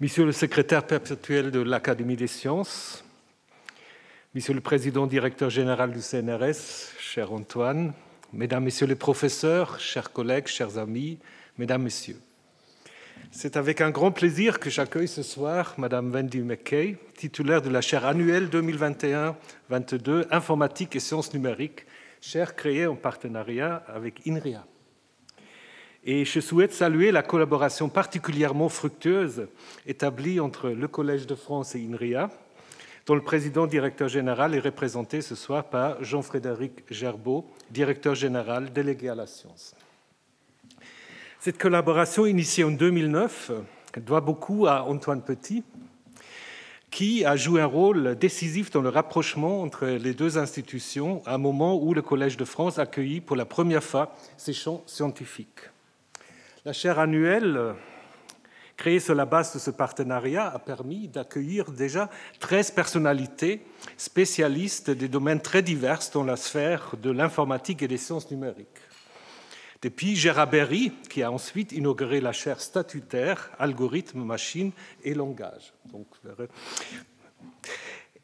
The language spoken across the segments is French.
Monsieur le secrétaire perpétuel de l'Académie des sciences, Monsieur le président directeur général du CNRS, cher Antoine, Mesdames, Messieurs les professeurs, chers collègues, chers amis, Mesdames, Messieurs. C'est avec un grand plaisir que j'accueille ce soir Madame Wendy McKay, titulaire de la chaire annuelle 2021-22 Informatique et sciences numériques, chaire créée en partenariat avec INRIA. Et je souhaite saluer la collaboration particulièrement fructueuse établie entre le Collège de France et INRIA, dont le président directeur général est représenté ce soir par Jean-Frédéric Gerbeau, directeur général délégué à la science. Cette collaboration initiée en 2009 doit beaucoup à Antoine Petit, qui a joué un rôle décisif dans le rapprochement entre les deux institutions à un moment où le Collège de France accueillit pour la première fois ces champs scientifiques. La chaire annuelle créée sur la base de ce partenariat a permis d'accueillir déjà 13 personnalités spécialistes des domaines très divers dans la sphère de l'informatique et des sciences numériques. Depuis Gérard Berry, qui a ensuite inauguré la chaire statutaire Algorithmes, machines et langage.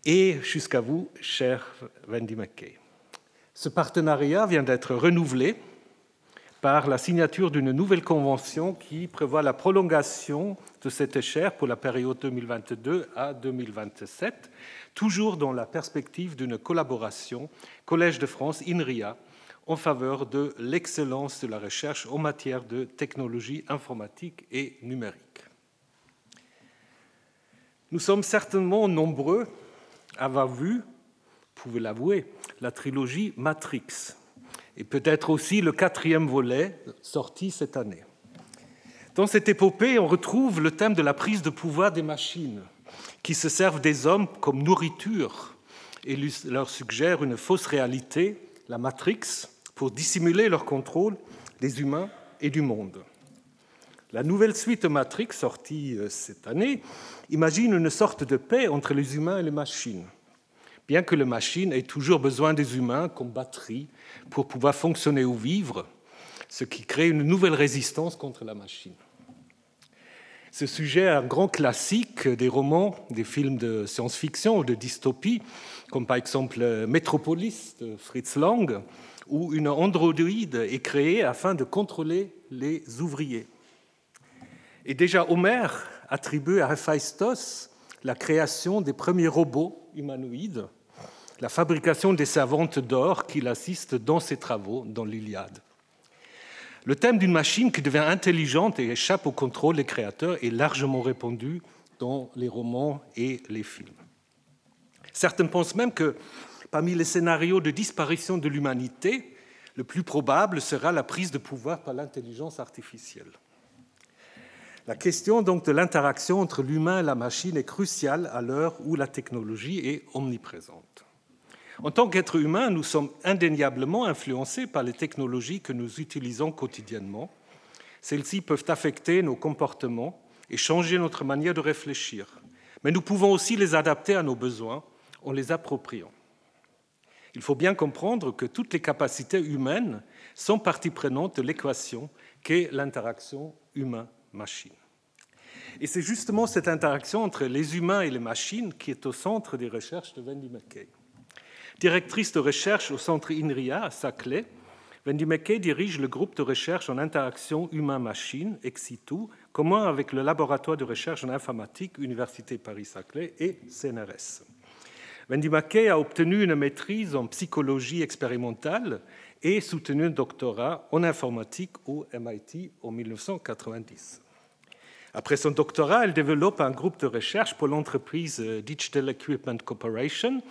et jusqu'à vous, cher Wendy McKay. Ce partenariat vient d'être renouvelé par la signature d'une nouvelle convention qui prévoit la prolongation de cette chaire pour la période 2022 à 2027, toujours dans la perspective d'une collaboration Collège de France INRIA en faveur de l'excellence de la recherche en matière de technologie informatique et numérique. Nous sommes certainement nombreux à avoir vu, vous pouvez l'avouer, la trilogie Matrix et peut-être aussi le quatrième volet sorti cette année. Dans cette épopée, on retrouve le thème de la prise de pouvoir des machines, qui se servent des hommes comme nourriture et leur suggèrent une fausse réalité, la Matrix, pour dissimuler leur contrôle des humains et du monde. La nouvelle suite Matrix, sortie euh, cette année, imagine une sorte de paix entre les humains et les machines, bien que les machines aient toujours besoin des humains comme batterie pour pouvoir fonctionner ou vivre, ce qui crée une nouvelle résistance contre la machine. Ce sujet est un grand classique des romans, des films de science-fiction ou de dystopie, comme par exemple Metropolis de Fritz Lang, où une androïde est créée afin de contrôler les ouvriers. Et déjà Homère attribue à Héphaïstos la création des premiers robots humanoïdes la fabrication des servantes d'or qui l'assistent dans ses travaux dans l'Iliade. Le thème d'une machine qui devient intelligente et échappe au contrôle des créateurs est largement répandu dans les romans et les films. Certains pensent même que parmi les scénarios de disparition de l'humanité, le plus probable sera la prise de pouvoir par l'intelligence artificielle. La question donc de l'interaction entre l'humain et la machine est cruciale à l'heure où la technologie est omniprésente. En tant qu'êtres humains, nous sommes indéniablement influencés par les technologies que nous utilisons quotidiennement. Celles-ci peuvent affecter nos comportements et changer notre manière de réfléchir, mais nous pouvons aussi les adapter à nos besoins en les appropriant. Il faut bien comprendre que toutes les capacités humaines sont partie prenante de l'équation qu'est l'interaction humain-machine. Et c'est justement cette interaction entre les humains et les machines qui est au centre des recherches de Wendy McKay. Directrice de recherche au centre INRIA à Saclay, Wendy McKay dirige le groupe de recherche en interaction humain-machine, Exitu, commun avec le laboratoire de recherche en informatique, Université Paris-Saclay et CNRS. Wendy McKay a obtenu une maîtrise en psychologie expérimentale et soutenu un doctorat en informatique au MIT en 1990. Après son doctorat, elle développe un groupe de recherche pour l'entreprise Digital Equipment Corporation,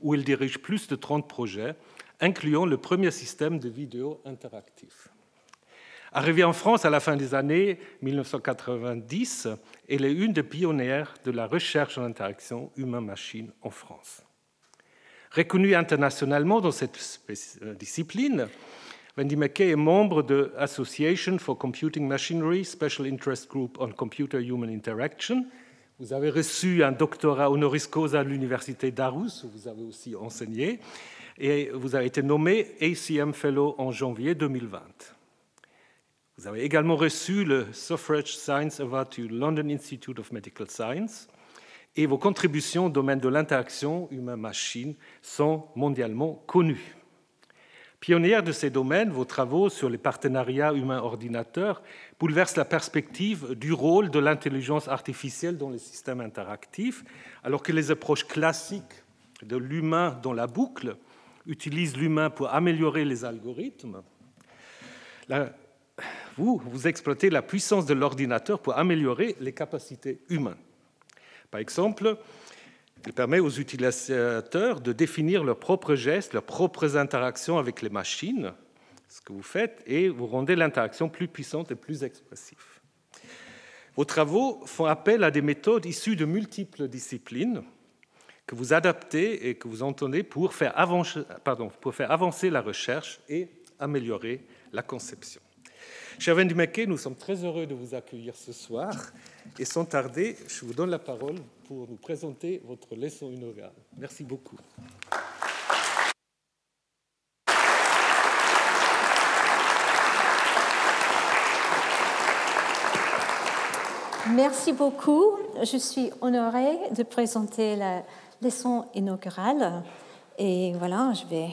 où il dirige plus de 30 projets, incluant le premier système de vidéo interactif. Arrivée en France à la fin des années 1990, elle est une des pionnières de la recherche en interaction humain-machine en France. Reconnue internationalement dans cette euh, discipline, Wendy McKay est membre de Association for Computing Machinery, Special Interest Group on Computer-Human Interaction, vous avez reçu un doctorat honoris causa à l'université d'Aarhus, où vous avez aussi enseigné, et vous avez été nommé ACM Fellow en janvier 2020. Vous avez également reçu le Suffrage Science Award du London Institute of Medical Science et vos contributions au domaine de l'interaction humain-machine sont mondialement connues. Pionnière de ces domaines, vos travaux sur les partenariats humain-ordinateur bouleversent la perspective du rôle de l'intelligence artificielle dans les systèmes interactifs, alors que les approches classiques de l'humain dans la boucle utilisent l'humain pour améliorer les algorithmes. vous, vous exploitez la puissance de l'ordinateur pour améliorer les capacités humaines. Par exemple, il permet aux utilisateurs de définir leurs propres gestes, leurs propres interactions avec les machines, ce que vous faites, et vous rendez l'interaction plus puissante et plus expressive. Vos travaux font appel à des méthodes issues de multiples disciplines que vous adaptez et que vous entendez pour faire avancer, la recherche et améliorer la conception. Cher McKay, nous sommes très heureux de vous accueillir ce soir et sans tarder, je vous donne la parole pour nous présenter votre leçon inaugurale. Merci beaucoup. Merci beaucoup. Je suis honorée de présenter la leçon inaugurale. Et voilà, je vais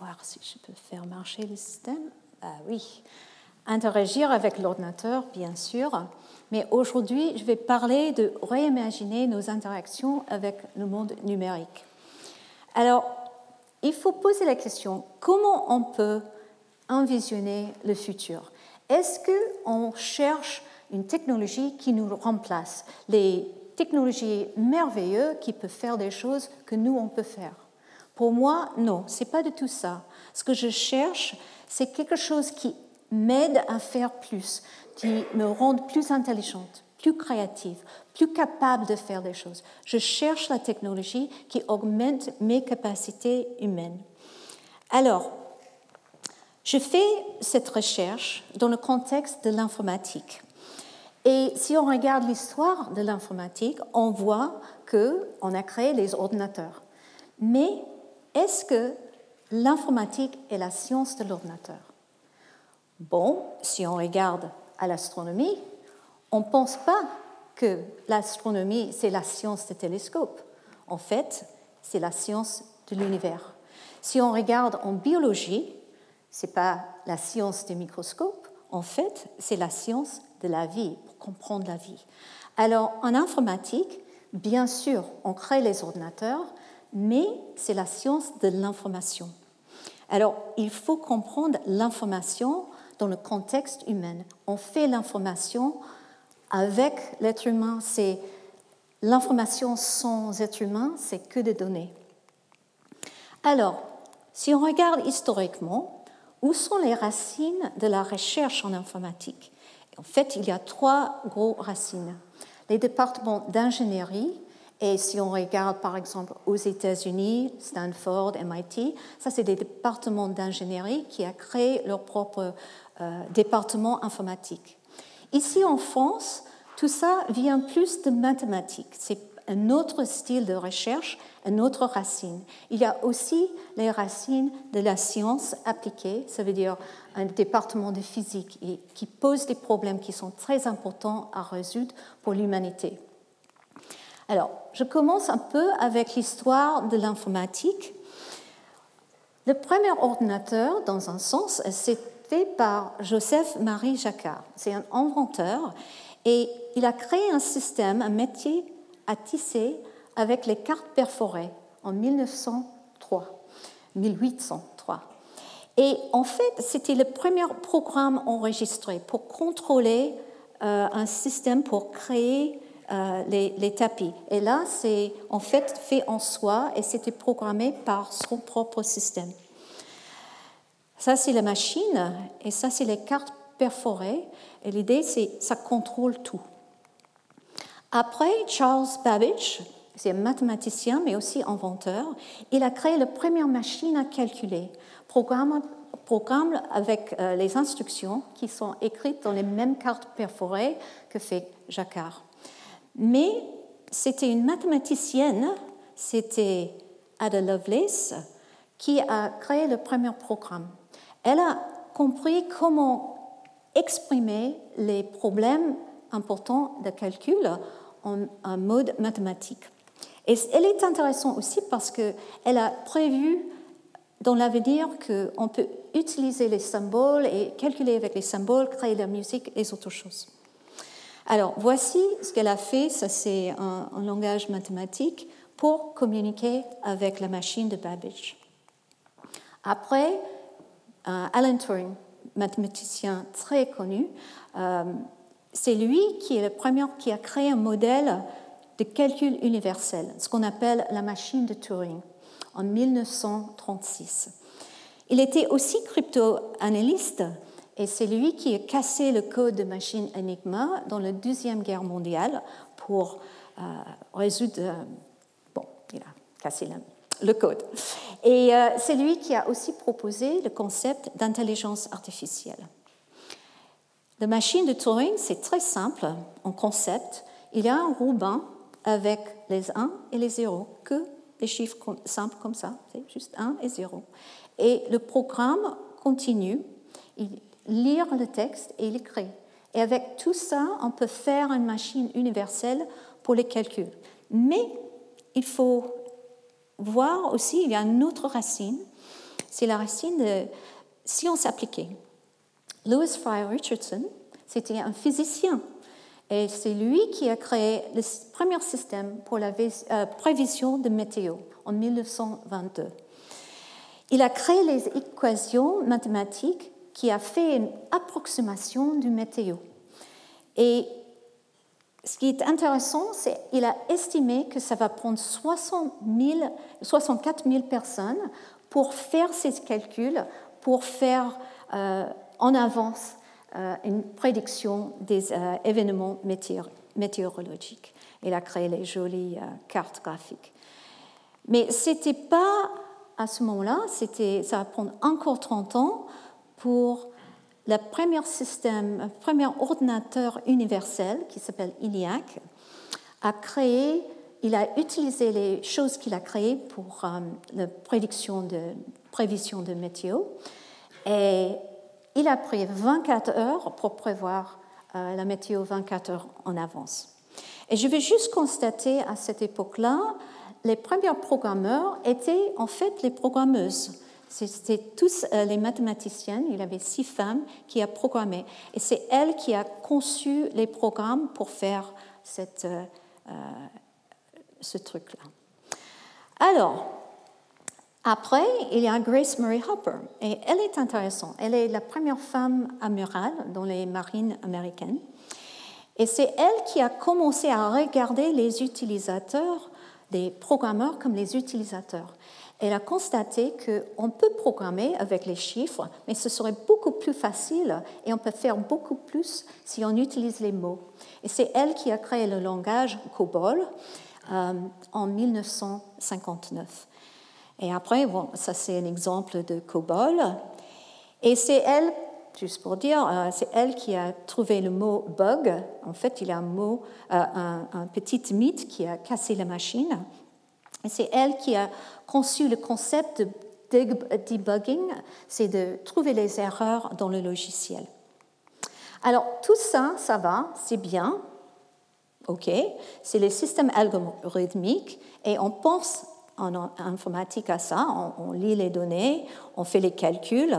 voir si je peux faire marcher le système. Ah oui, interagir avec l'ordinateur, bien sûr. Mais aujourd'hui, je vais parler de réimaginer nos interactions avec le monde numérique. Alors, il faut poser la question, comment on peut envisionner le futur? Est-ce qu'on cherche une technologie qui nous remplace Les technologies merveilleuses qui peuvent faire des choses que nous, on peut faire? Pour moi, non, ce n'est pas du tout ça. Ce que je cherche, c'est quelque chose qui m'aide à faire plus, qui me rendent plus intelligente, plus créative, plus capable de faire des choses. Je cherche la technologie qui augmente mes capacités humaines. Alors, je fais cette recherche dans le contexte de l'informatique. Et si on regarde l'histoire de l'informatique, on voit qu'on a créé les ordinateurs. Mais est-ce que l'informatique est la science de l'ordinateur? Bon, si on regarde à l'astronomie, on ne pense pas que l'astronomie, c'est la science des télescopes. En fait, c'est la science de l'univers. Si on regarde en biologie, ce n'est pas la science des microscopes, en fait, c'est la science de la vie, pour comprendre la vie. Alors, en informatique, bien sûr, on crée les ordinateurs, mais c'est la science de l'information. Alors, il faut comprendre l'information dans le contexte humain. On fait l'information avec l'être humain. C'est l'information sans être humain, c'est que des données. Alors, si on regarde historiquement, où sont les racines de la recherche en informatique? En fait, il y a trois gros racines. Les départements d'ingénierie, et si on regarde par exemple aux États-Unis, Stanford, MIT, ça c'est des départements d'ingénierie qui ont créé leur propre département informatique. Ici en France, tout ça vient plus de mathématiques. C'est un autre style de recherche, une autre racine. Il y a aussi les racines de la science appliquée, ça veut dire un département de physique qui pose des problèmes qui sont très importants à résoudre pour l'humanité. Alors, je commence un peu avec l'histoire de l'informatique. Le premier ordinateur, dans un sens, c'est par Joseph-Marie Jacquard. C'est un inventeur et il a créé un système, un métier à tisser avec les cartes perforées en 1903, 1803. Et en fait, c'était le premier programme enregistré pour contrôler euh, un système pour créer euh, les, les, tapis. Et là, c'est en fait fait en soi et c'était programmé par son propre système. Ça, c'est la machine et ça, c'est les cartes perforées. Et l'idée, c'est ça contrôle tout. Après, Charles Babbage, c'est un mathématicien mais aussi inventeur, il a créé la première machine à calculer, programme, avec euh, les instructions qui sont écrites dans les mêmes cartes perforées que fait Jacquard. Mais c'était une mathématicienne, c'était Ada Lovelace, qui a créé le premier programme elle a compris comment exprimer les problèmes importants de calcul en un mode mathématique. Et elle est intéressante aussi parce qu'elle a prévu dans l'avenir qu'on peut utiliser les symboles et calculer avec les symboles, créer de la musique et autres choses. Alors, voici ce qu'elle a fait, ça c'est un, un, langage mathématique, pour communiquer avec la machine de Babbage. Après, Alan Turing, mathématicien très connu, euh, c'est lui qui est le premier qui a créé un modèle de calcul universel, ce qu'on appelle la machine de Turing, en 1936. Il était aussi crypto-analyste et c'est lui qui a cassé le code de machine Enigma dans la Deuxième Guerre mondiale pour euh, résoudre. Euh, bon, il a cassé le code. Et euh, c'est lui qui a aussi proposé le concept d'intelligence artificielle. La machine de Turing, c'est très simple en concept. Il y a un ruban avec les 1 et les 0, que des chiffres simples comme ça, c'est juste 1 et 0. Et le programme continue, il lit le texte et il écrit. Et avec tout ça, on peut faire une machine universelle pour les calculs. Mais il faut voir aussi, il y a une autre racine, c'est la racine de science appliquée. Lewis Fry Richardson, c'était un physicien et c'est lui qui a créé le premier système pour la euh, prévision de météo en 1922. Il a créé les équations mathématiques qui a fait une approximation du météo. Ce qui est intéressant, c'est qu'il a estimé que ça va prendre 60 64 000 personnes pour faire ces calculs, pour faire euh, en avance euh, une prédiction des euh, événements météorologiques. Il a créé les jolies cartes graphiques. Mais ce n'était pas à ce moment-là, ça va prendre encore 30 ans pour le premier système, premier ordinateur universel qui s'appelle ENIAC, a créé, il a utilisé les choses qu'il a créées pour la prédiction de, prévision de météo. Et il a pris 24 heures pour prévoir euh, la météo 24 heures en avance. Et je vais juste constater à cette époque-là, les premiers programmeurs étaient en fait les programmeuses. C'était tous euh, les mathématiciennes, il avait six femmes qui a programmé. Et c'est elle qui a conçu les programmes pour faire cette, euh, ce truc-là. Alors, après, il y a Grace Murray Hopper, et elle est intéressante. Elle est la première femme amirale dans les marines américaines. Et c'est elle qui a commencé à regarder les utilisateurs, des programmeurs comme les utilisateurs. Elle a constaté qu'on peut programmer avec les chiffres, mais ce serait beaucoup plus facile et on peut faire beaucoup plus si on utilise les mots. Et c'est elle qui a créé le langage COBOL euh, en 1959. Et après, ça c'est un exemple de COBOL. Et c'est elle, juste pour dire, euh, c'est elle qui a trouvé le mot bug. En fait, il y a un mot, euh, un, petit mythe qui a cassé la machine. Et c'est elle qui a conçu le concept de debugging, c'est de trouver les erreurs dans le logiciel. Alors, tout ça, ça va, c'est bien, OK, c'est les systèmes algorithmiques et on pense en informatique à ça. On, lit les données, on fait les calculs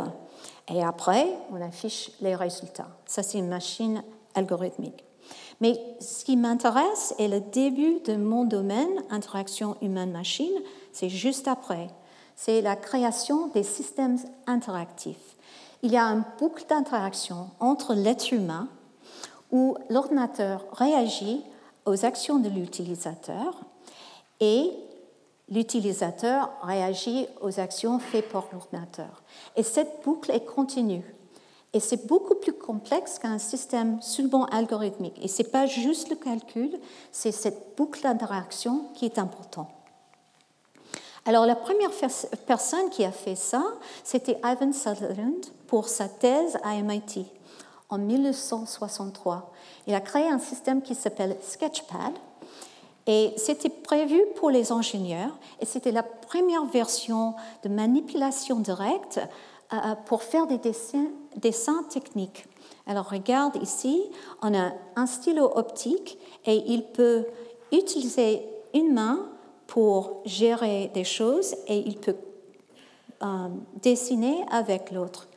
et après, on affiche les résultats. Ça, c'est une machine algorithmique. Mais ce qui m'intéresse est le début de mon domaine, interaction humaine-machine, c'est juste après. C'est la création des systèmes interactifs. Il y a une boucle d'interaction entre l'être humain où l'ordinateur réagit aux actions de l'utilisateur et l'utilisateur réagit aux actions faites par l'ordinateur. Et cette boucle est continue. Et c'est beaucoup plus complexe qu'un système seulement algorithmique. Et ce n'est pas juste le calcul, c'est cette boucle d'interaction qui est importante. Alors la première personne qui a fait ça, c'était Ivan Sutherland pour sa thèse à MIT en 1963. Il a créé un système qui s'appelle Sketchpad, et c'était prévu pour les ingénieurs et c'était la première version de manipulation directe euh, pour faire des dessins, dessins techniques Alors regarde ici, on a un stylo optique et il peut utiliser une main pour gérer des choses et il peut euh, dessiner avec l'autre.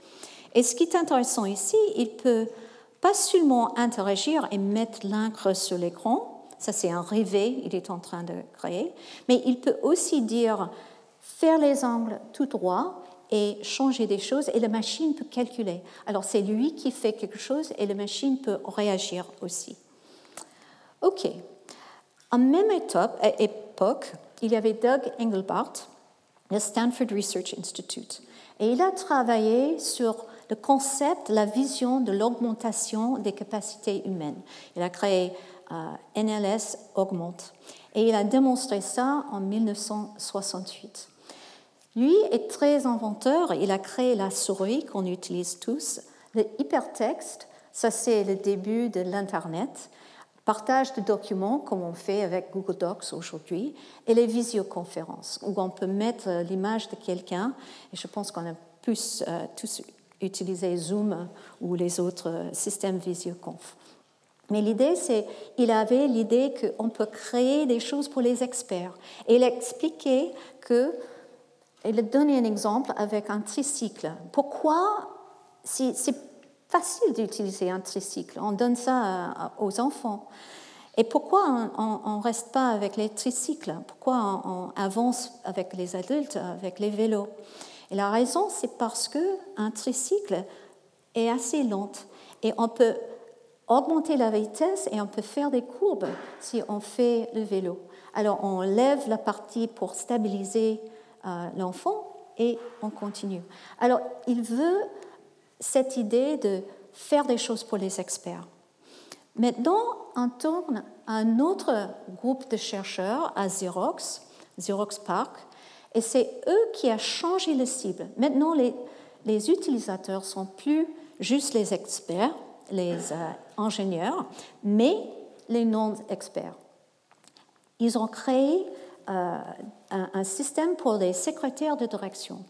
Et ce qui est intéressant ici, il peut pas seulement interagir et mettre l'encre sur l'écran, ça c'est un rêvé, il est en train de créer, mais il peut aussi dire faire les angles tout droit et changer des choses et la machine peut calculer. Alors c'est lui qui fait quelque chose et la machine peut réagir aussi. OK. En même époque, il y avait Doug Engelbart, le Stanford Research Institute, et il a travaillé sur le concept, la vision de l'augmentation des capacités humaines. Il a créé euh, NLS Augmente et il a démontré ça en 1968. Lui est très inventeur, il a créé la souris qu'on utilise tous. Le hypertexte, ça c'est le début de l'Internet, partage de documents comme on fait avec Google Docs aujourd'hui, et les visioconférences, où on peut mettre l'image de quelqu'un, et je pense qu'on a plus, euh, tous utilisé Zoom ou les autres systèmes visioconf. Mais l'idée, c'est, il avait l'idée qu'on peut créer des choses pour les experts. Il expliquait que il a donné un exemple avec un tricycle. Pourquoi c'est facile d'utiliser un tricycle On donne ça aux enfants. Et pourquoi on ne reste pas avec les tricycles? Pourquoi on, avance avec les adultes, avec les vélos? Et la raison, c'est parce qu'un tricycle est assez lent et on peut augmenter la vitesse et on peut faire des courbes si on fait le vélo. Alors on lève la partie pour stabiliser l'enfant et on continue. Alors, il veut cette idée de faire des choses pour les experts. Maintenant, on tourne à un autre groupe de chercheurs à Xerox, Xerox Park, et c'est eux qui ont changé le cible. Maintenant, les, les utilisateurs sont plus juste les experts, les euh, ingénieurs, mais les non-experts. Ils ont créé euh, un, système pour les secrétaires de direction.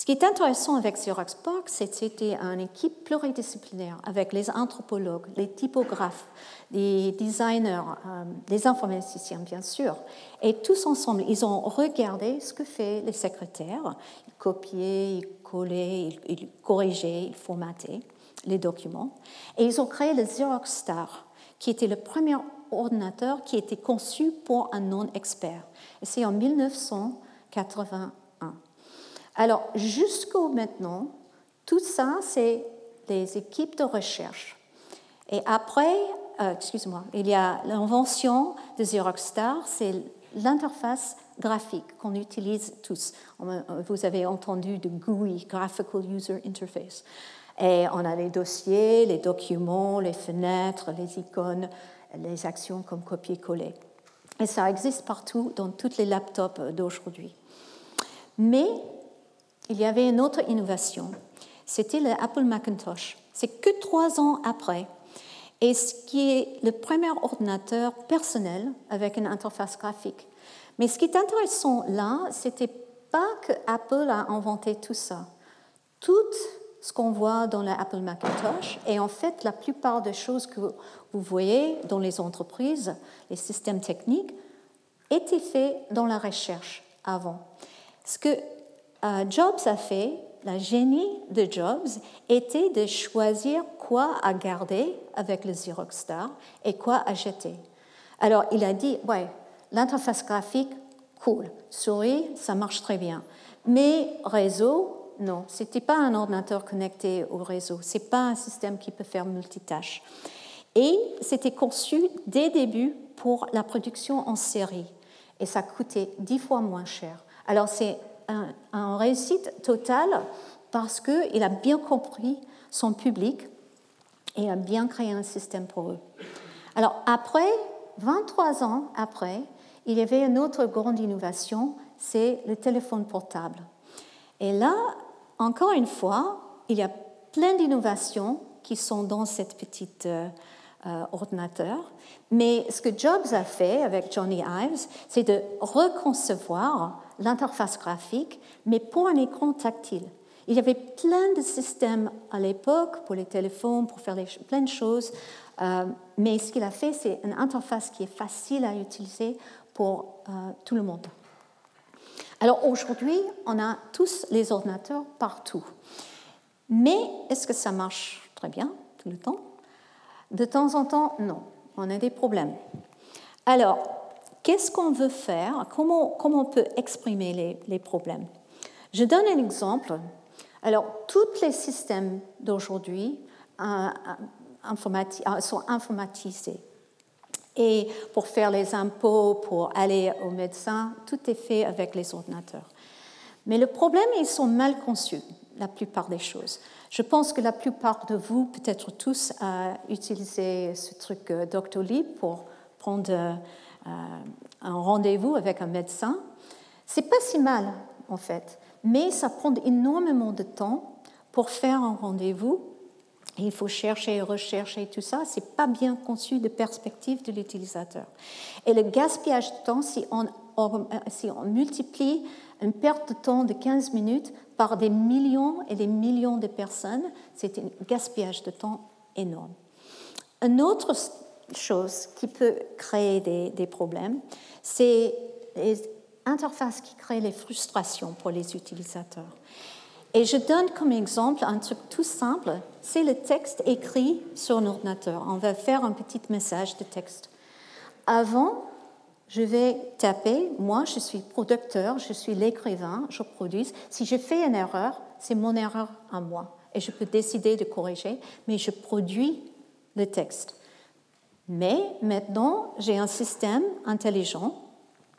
Ce qui est intéressant avec Xerox PARC, c'est que c'était une équipe pluridisciplinaire avec les anthropologues, les typographes, les designers, euh, les informaticiens, bien sûr. Et tous ensemble, ils ont regardé ce que fait les secrétaires. Ils copiaient, ils collaient, ils, corrigeaient, ils formataient les documents. Et ils ont créé le Xerox Star, qui était le premier ordinateur qui était conçu pour un non-expert. Et c'est en 1981. Alors, jusqu'au maintenant, tout ça, c'est des équipes de recherche. Et après, euh, excuse-moi, il y a l'invention de Xerox Star, c'est l'interface graphique qu'on utilise tous. Vous avez entendu de GUI, Graphical User Interface. Et on a les dossiers, les documents, les fenêtres, les icônes, les actions comme copier-coller. Et ça existe partout dans tous les laptops d'aujourd'hui. Mais il y avait une autre innovation. C'était l'Apple Macintosh. C'est que trois ans après. Et ce qui est le premier ordinateur personnel avec une interface graphique. Mais ce qui est intéressant là, c'était pas que Apple a inventé tout ça. Tout ce qu'on voit dans l'Apple Macintosh et en fait la plupart des choses que vous voyez dans les entreprises, les systèmes techniques, étaient faits dans la recherche avant. Ce que Jobs a fait, la génie de Jobs, était de choisir quoi à garder avec le Xerox Star et quoi à jeter. Alors il a dit, ouais, l'interface graphique, cool, souris, ça marche très bien. Mais réseau, non, ce n'était pas un ordinateur connecté au réseau, ce n'est pas un système qui peut faire multitâche. Et c'était conçu dès le début pour la production en série. Et ça coûtait dix fois moins cher. Alors c'est un, réussite totale parce qu'il a bien compris son public et a bien créé un système pour eux. Alors après, 23 ans après, il y avait une autre grande innovation, c'est le téléphone portable. Et là, encore une fois, il y a plein d'innovations qui sont dans cette petite euh, euh, ordinateur. Mais ce que Jobs a fait avec Johnny Ives, c'est de reconcevoir l'interface graphique, mais pour un écran tactile. Il y avait plein de systèmes à l'époque pour les téléphones, pour faire plein de choses, euh, mais ce qu'il a fait, c'est une interface qui est facile à utiliser pour euh, tout le monde. Alors aujourd'hui, on a tous les ordinateurs partout. Mais est-ce que ça marche très bien tout le temps? De temps en temps, non. On a des problèmes. Alors, qu'est-ce qu'on veut faire? Comment, comment, on peut exprimer les, problèmes? Je donne un exemple. Alors, tous les systèmes d'aujourd'hui euh, euh, sont informatisés. Et pour faire les impôts, pour aller au médecin, tout est fait avec les ordinateurs. Mais le problème, ils sont mal conçus, la plupart des choses. Je pense que la plupart de vous, peut-être tous, a utilisé ce truc euh, Doctolib pour prendre euh, un rendez-vous avec un médecin. C'est pas si mal, en fait, mais ça prend énormément de temps pour faire un rendez-vous il faut chercher, rechercher tout ça. Ce n'est pas bien conçu de perspective de l'utilisateur. Et le gaspillage de temps, si on, si on multiplie une perte de temps de 15 minutes par des millions et des millions de personnes, c'est un gaspillage de temps énorme. Une autre chose qui peut créer des, problèmes, c'est les interfaces qui créent les frustrations pour les utilisateurs. Et je donne comme exemple un truc tout simple, c'est le texte écrit sur un ordinateur. On va faire un petit message de texte. Avant, je vais taper, moi je suis producteur, je suis l'écrivain, je produis. Si je fais une erreur, c'est mon erreur à moi. Et je peux décider de corriger, mais je produis le texte. Mais maintenant, j'ai un système intelligent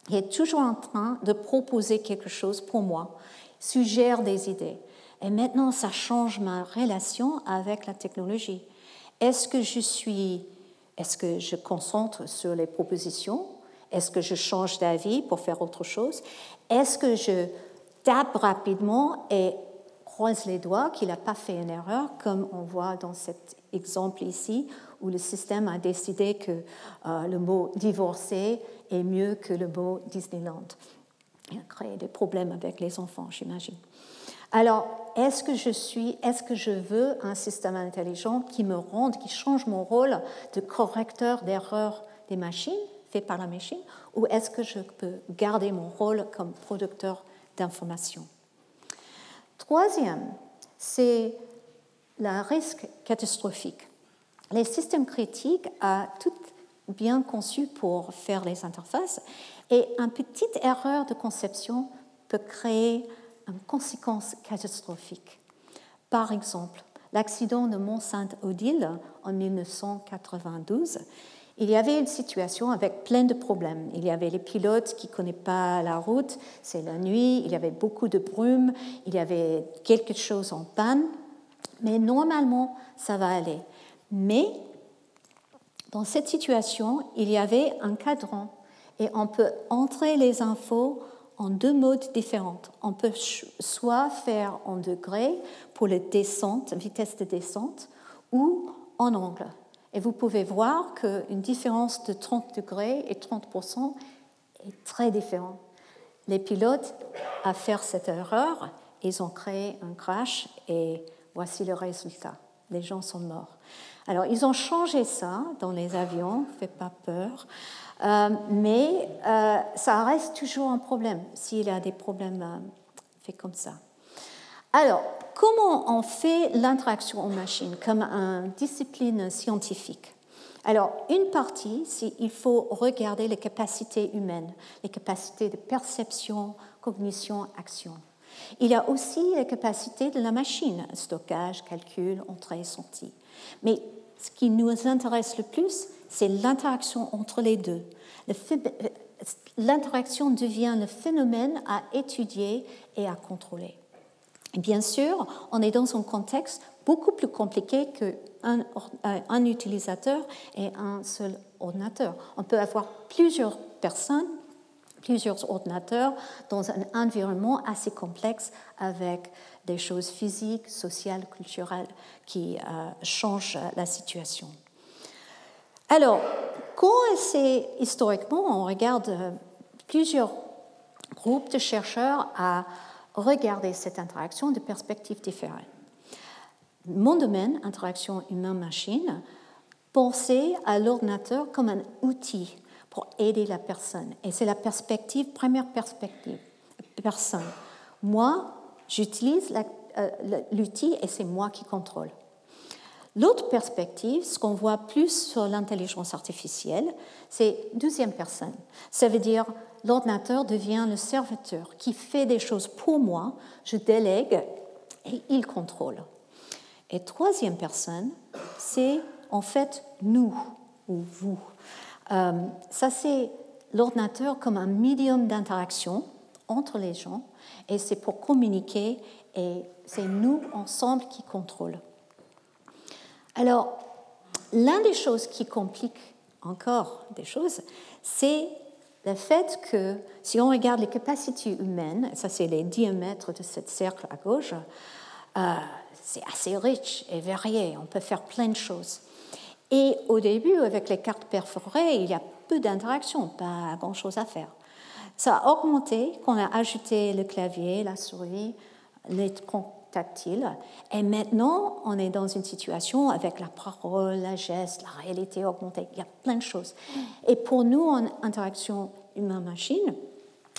qui est toujours en train de proposer quelque chose pour moi suggère des idées. Et maintenant, ça change ma relation avec la technologie. Est-ce que je suis, est-ce que je concentre sur les propositions? Est-ce que je change d'avis pour faire autre chose? Est-ce que je tape rapidement et croise les doigts qu'il n'a pas fait une erreur, comme on voit dans cet exemple ici, où le système a décidé que euh, le mot divorcé est mieux que le mot Disneyland il a créé des problèmes avec les enfants, j'imagine. Alors, est-ce que je suis, est-ce que je veux un système intelligent qui me rende, qui change mon rôle de correcteur d'erreurs des machines, fait par la machine, ou est-ce que je peux garder mon rôle comme producteur d'informations? Troisième, c'est le risque catastrophique. Les systèmes critiques ont tout bien conçu pour faire les interfaces et une petite erreur de conception peut créer une conséquence catastrophique. Par exemple, l'accident de Mont-Saint-Odile en 1992, il y avait une situation avec plein de problèmes. Il y avait les pilotes qui ne connaissaient pas la route, c'est la nuit, il y avait beaucoup de brume, il y avait quelque chose en panne, mais normalement, ça va aller. Mais dans cette situation, il y avait un cadran et on peut entrer les infos en deux modes différents. On peut soit faire en degrés pour la descente, vitesse de descente, ou en angle. Et vous pouvez voir qu'une différence de 30 degrés et 30% est très différente. Les pilotes, à faire cette erreur, ils ont créé un crash et voici le résultat. Les gens sont morts. Alors, ils ont changé ça dans les avions, fait pas peur. Euh, mais euh, ça reste toujours un problème s'il y a des problèmes euh, faits comme ça. Alors, comment on fait l'interaction en machine comme une discipline scientifique? Alors, une partie, c'est il faut regarder les capacités humaines, les capacités de perception, cognition, action. Il y a aussi les capacités de la machine, stockage, calcul, entrée, sortie. Mais ce qui nous intéresse le plus, c'est l'interaction entre les deux. L'interaction devient le phénomène à étudier et à contrôler. Bien sûr, on est dans un contexte beaucoup plus compliqué qu'un un utilisateur et un seul ordinateur. On peut avoir plusieurs personnes, plusieurs ordinateurs dans un environnement assez complexe avec des choses physiques, sociales, culturelles qui euh, changent la situation. Alors, quand c'est historiquement, on regarde euh, plusieurs groupes de chercheurs à regarder cette interaction de perspectives différentes. Mon domaine, interaction humain-machine, pensez à l'ordinateur comme un outil pour aider la personne. Et c'est la perspective, première perspective, personne. Moi, j'utilise euh, l'outil et c'est moi qui contrôle. L'autre perspective, ce qu'on voit plus sur l'intelligence artificielle, c'est deuxième personne. Ça veut dire l'ordinateur devient le serviteur qui fait des choses pour moi, je délègue et il contrôle. Et troisième personne, c'est en fait nous ou vous. Euh, ça, c'est l'ordinateur comme un médium d'interaction entre les gens et c'est pour communiquer et c'est nous ensemble qui contrôlons. Alors, l'une des choses qui complique encore des choses, c'est le fait que si on regarde les capacités humaines, ça c'est les diamètres de ce cercle à gauche, euh, c'est assez riche et varié, on peut faire plein de choses. Et au début, avec les cartes perforées, il y a peu d'interactions, pas grand-chose à faire. Ça a augmenté quand on a ajouté le clavier, la souris, l'écran tactile. Et maintenant, on est dans une situation avec la parole, la geste, la réalité augmentée. Il y a plein de choses. Et pour nous, en interaction humain-machine,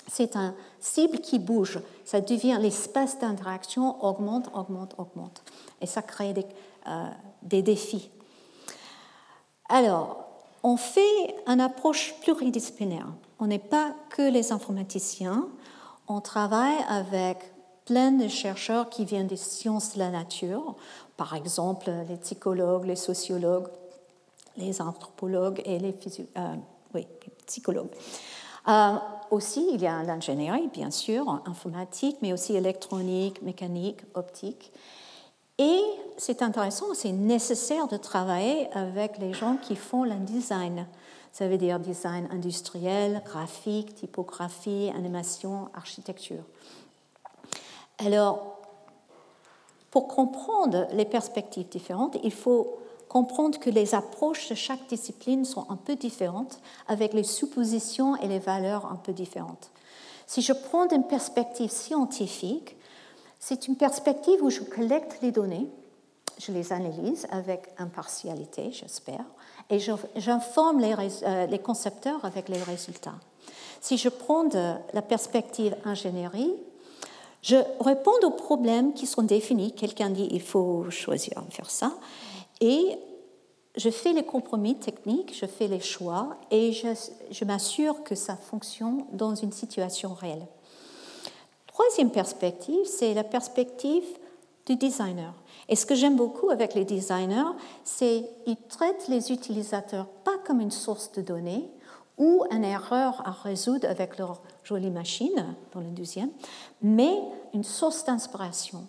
c'est un cible qui bouge. Ça devient l'espace d'interaction augmente, augmente, augmente. Et ça crée des, euh, des défis. Alors, on fait une approche pluridisciplinaire. On n'est pas que les informaticiens. On travaille avec plein de chercheurs qui viennent des sciences de la nature, par exemple les psychologues, les sociologues, les anthropologues et les, euh, psychologues. Euh, aussi, il y a l'ingénierie, bien sûr, informatique, mais aussi électronique, mécanique, optique. Et c'est intéressant, c'est nécessaire de travailler avec les gens qui font le design. Ça veut dire design industriel, graphique, typographie, animation, architecture. Alors, pour comprendre les perspectives différentes, il faut comprendre que les approches de chaque discipline sont un peu différentes, avec les suppositions et les valeurs un peu différentes. Si je prends une perspective scientifique, c'est une perspective où je collecte les données, je les analyse avec impartialité, j'espère, et j'informe les, euh, les, concepteurs avec les résultats. Si je prends la perspective ingénierie, je réponds aux problèmes qui sont définis. Quelqu'un dit il faut choisir faire ça. Et je fais les compromis techniques, je fais les choix et je, je m'assure que ça fonctionne dans une situation réelle. Troisième perspective, c'est la perspective du designer. Et ce que j'aime beaucoup avec les designers, c'est qu'ils traitent les utilisateurs pas comme une source de données ou une erreur à résoudre avec leur jolie machine, dans le deuxième, mais une source d'inspiration.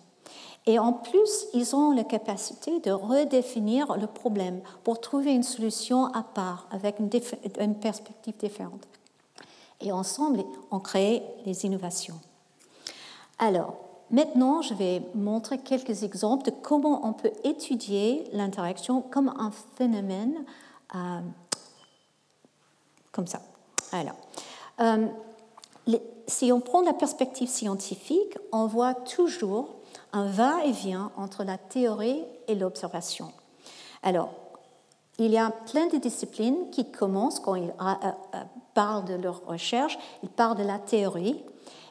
Et en plus, ils ont la capacité de redéfinir le problème pour trouver une solution à part, avec une, perspective différente. Et ensemble, on crée les innovations. Alors, maintenant, je vais montrer quelques exemples de comment on peut étudier l'interaction comme un phénomène euh, comme ça. Alors, euh, si on prend la perspective scientifique, on voit toujours un va-et-vient entre la théorie et l'observation. Alors, il y a plein de disciplines qui commencent, quand ils euh, euh, parlent de leur recherche, ils parlent de la théorie,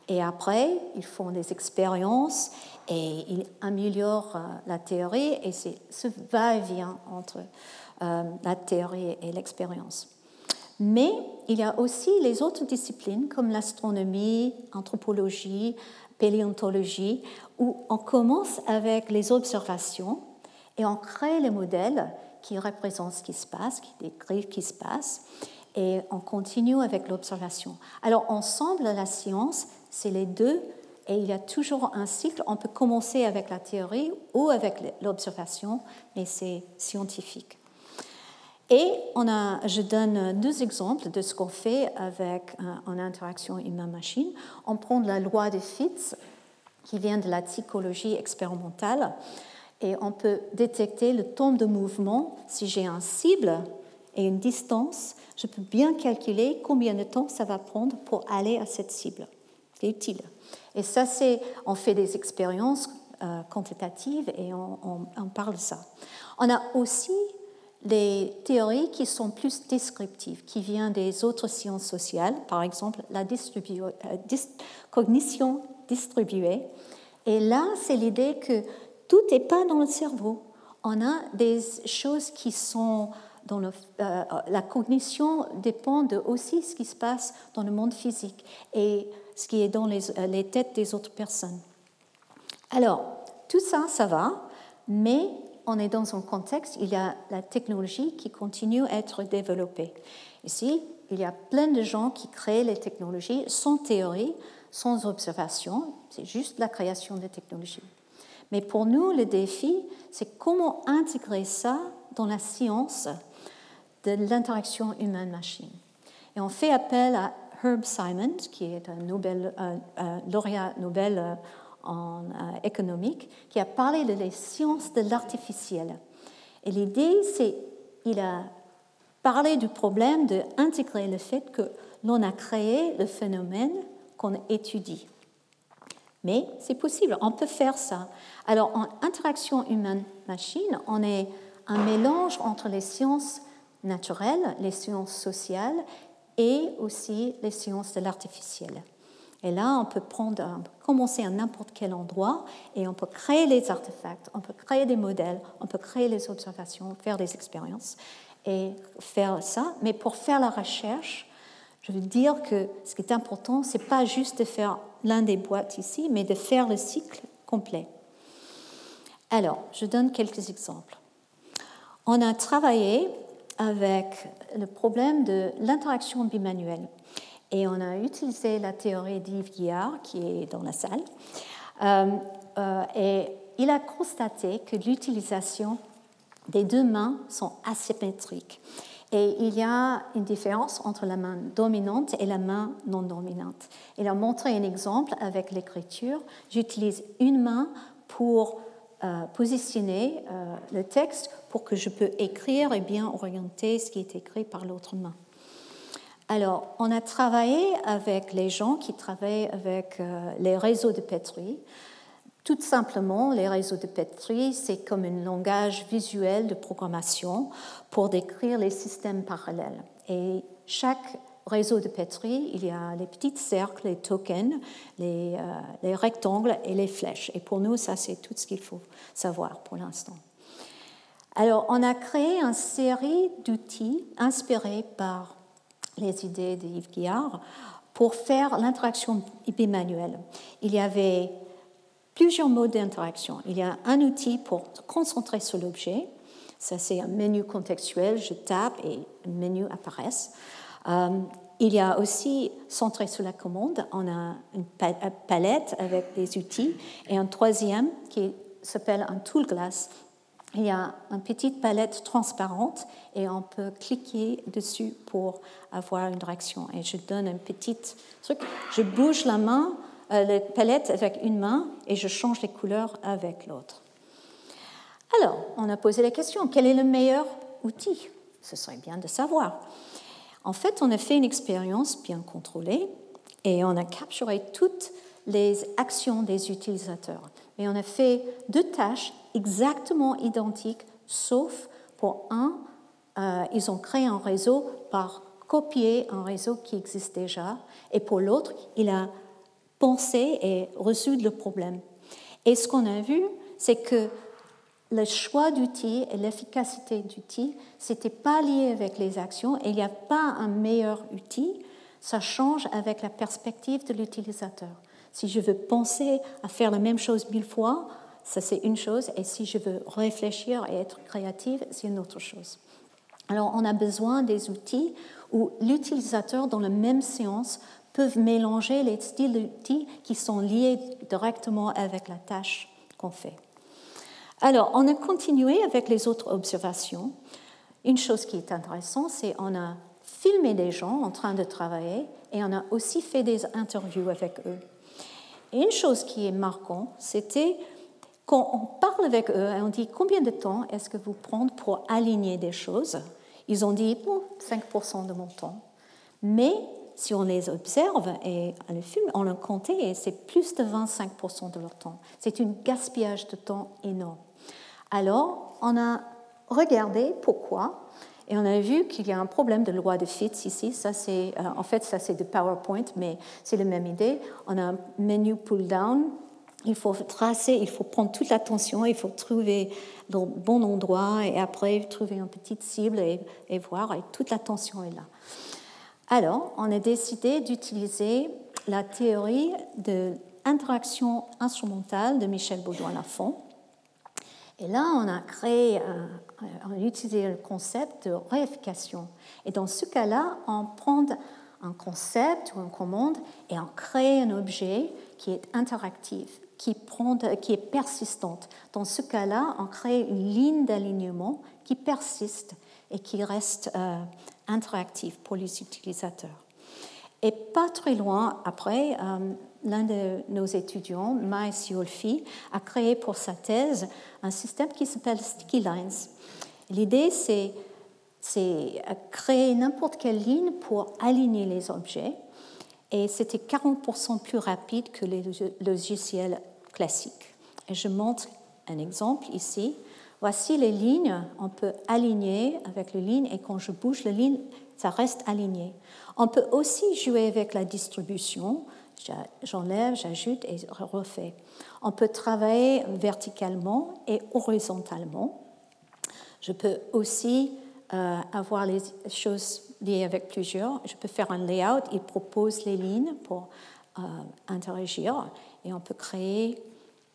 et après, ils font des expériences et ils améliorent euh, la théorie, et c'est ce va-et-vient entre la théorie et l'expérience. Mais il y a aussi les autres disciplines comme l'astronomie, anthropologie, paléontologie, où on commence avec les observations et on crée les modèles qui représentent ce qui se passe, qui décrivent ce qui se passe, et on continue avec l'observation. Alors ensemble, la science, c'est les deux, et il y a toujours un cycle. On peut commencer avec la théorie ou avec l'observation, mais c'est scientifique. Et on a, je donne deux exemples de ce qu'on fait avec en interaction humain-machine. On prend la loi de Fitts, qui vient de la psychologie expérimentale, et on peut détecter le temps de mouvement. Si j'ai un cible et une distance, je peux bien calculer combien de temps ça va prendre pour aller à cette cible. est-il Et ça, c'est, on fait des expériences euh, quantitatives et on, on, parle de ça. On a aussi les théories qui sont plus descriptives, qui viennent des autres sciences sociales, par exemple la euh, cognition distribuée. Et là, c'est l'idée que tout n'est pas dans le cerveau. On a des choses qui sont dans le, euh, la cognition dépend de ce qui se passe dans le monde physique et ce qui est dans les, euh, les têtes des autres personnes. Alors, tout ça, ça va, mais on est dans un contexte, il y a la technologie qui continue à être développée. Ici, il y a plein de gens qui créent les technologies sans théorie, sans observation, c'est juste la création des technologies. Mais pour nous, le défi, c'est comment intégrer ça dans la science de l'interaction humaine-machine. Et on fait appel à Herb Simon, qui est un, Nobel, lauréat Nobel euh, en euh, économique, qui a parlé de les sciences de l'artificiel. Et l'idée, c'est il a parlé du problème d'intégrer le fait que l'on a créé le phénomène qu'on étudie. Mais c'est possible, on peut faire ça. Alors en interaction humaine-machine, on est un mélange entre les sciences naturelles, les sciences sociales et aussi les sciences de l'artificiel. Et là, on peut commencer à n'importe quel endroit et on peut créer les artefacts, on peut créer des modèles, on peut créer les observations, faire des expériences et faire ça. Mais pour faire la recherche, je veux dire que ce qui est important, c'est pas juste de faire l'un des boîtes ici, mais de faire le cycle complet. Alors, je donne quelques exemples. On a travaillé avec le problème de l'interaction bimanuelle. Et on a utilisé la théorie d'Yves Guillard, qui est dans la salle. Euh, euh, et il a constaté que l'utilisation des deux mains sont asymétriques. Et il y a une différence entre la main dominante et la main non dominante. Il a montré un exemple avec l'écriture. J'utilise une main pour euh, positionner le texte pour que je peux écrire et bien orienter ce qui est écrit par l'autre main. Alors, on a travaillé avec les gens qui travaillent avec euh, les réseaux de Petri. Tout simplement, les réseaux de Petri, c'est comme un langage visuel de programmation pour décrire les systèmes parallèles. Et chaque réseau de Petri, il y a les petits cercles, les tokens, euh, les rectangles et les flèches. Et pour nous, ça, c'est tout ce qu'il faut savoir pour l'instant. Alors, on a créé une série d'outils inspirés par les idées de Yves Guillard pour faire l'interaction bimanuelle. Il y avait plusieurs modes d'interaction. Il y a un outil pour concentrer sur l'objet. Ça, c'est un menu contextuel. Je tape et un menu apparaît. Euh, il y a aussi, centré sur la commande, on a une palette avec des outils et un troisième qui s'appelle un tool glass. Il y a une petite palette transparente et on peut cliquer dessus pour avoir une direction. Et je donne un petit truc. Je bouge la main, euh, la palette avec une main et je change les couleurs avec l'autre. Alors, on a posé la question, quel est le meilleur outil? Ce serait bien de savoir. En fait, on a fait une expérience bien contrôlée et on a capturé toutes les actions des utilisateurs. Et on a fait deux tâches exactement identiques, sauf pour un, euh, ils ont créé un réseau par copier un réseau qui existe déjà, et pour l'autre, il a pensé et reçu le problème. Et ce qu'on a vu, c'est que le choix d'outils et l'efficacité d'outils, ce n'était pas lié avec les actions et il n'y a pas un meilleur outil, ça change avec la perspective de l'utilisateur. Si je veux penser à faire la même chose mille fois, ça c'est une chose, et si je veux réfléchir et être créative, c'est une autre chose. Alors on a besoin des outils où l'utilisateur dans la même séance peuvent mélanger les styles d'outils qui sont liés directement avec la tâche qu'on fait. Alors, on a continué avec les autres observations. Une chose qui est intéressante, c'est qu'on a filmé des gens en train de travailler et on a aussi fait des interviews avec eux. Et une chose qui est marquante, c'était quand on parle avec eux et on dit combien de temps est-ce que vous prenez pour aligner des choses, ils ont dit 5% de mon temps. Mais si on les observe et on les filme, on le comptait et c'est plus de 25% de leur temps. C'est un gaspillage de temps énorme. Alors, on a regardé pourquoi et on a vu qu'il y a un problème de loi de Fitts ici. Ça, euh, en fait, ça, c'est de PowerPoint, mais c'est la même idée. On a un menu pull-down. Il faut tracer, il faut prendre toute l'attention, il faut trouver le bon endroit et après trouver une petite cible et, voir. Et toute l'attention est là. Alors, on a décidé d'utiliser la théorie de l'interaction instrumentale de Michel Baudouin-Lafont. Et là, on a créé, on a utilisé le concept de réification. Et dans ce cas-là, on prend un concept ou une commande et on crée un objet qui est interactif, qui, est persistante. Dans ce cas-là, on crée une ligne d'alignement qui persiste et qui reste euh, interactif pour les utilisateurs. Et pas très loin après, euh, l'un de nos étudiants, Mai Siolfi, a créé pour sa thèse un système qui s'appelle Sticky Lines. L'idée, c'est, c'est créer n'importe quelle ligne pour aligner les objets. Et c'était 40% plus rapide que les logiciels classiques. Et je montre un exemple ici. Voici les lignes, on peut aligner avec les lignes et quand je bouge les lignes, ça reste aligné. On peut aussi jouer avec la distribution. J'enlève, j'ajoute et refais. On peut travailler verticalement et horizontalement. Je peux aussi euh, avoir les choses liées avec plusieurs. Je peux faire un layout. Il propose les lignes pour euh, interagir et on peut créer